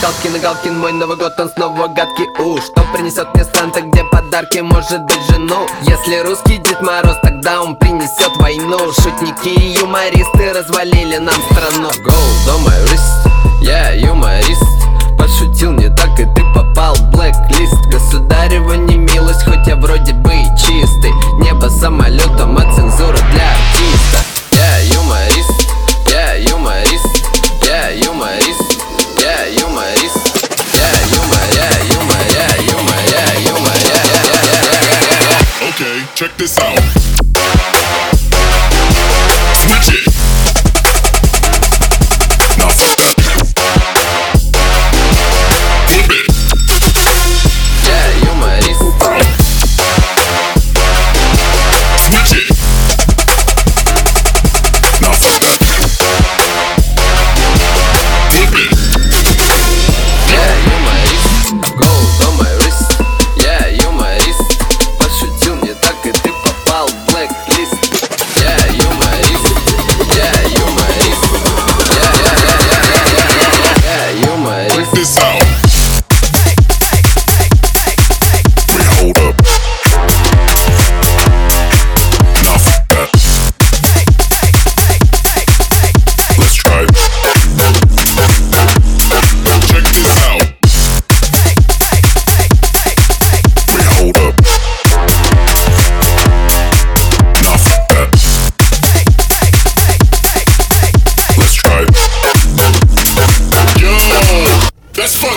Галкин и Галкин, мой Новый год, он снова гадкий. Уж Что принесет мне Санта, где подарки, может быть жену? Если русский Дед Мороз, тогда он принесет войну. Шутники и юмористы развалили нам страну. Gold on Check this out.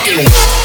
fucking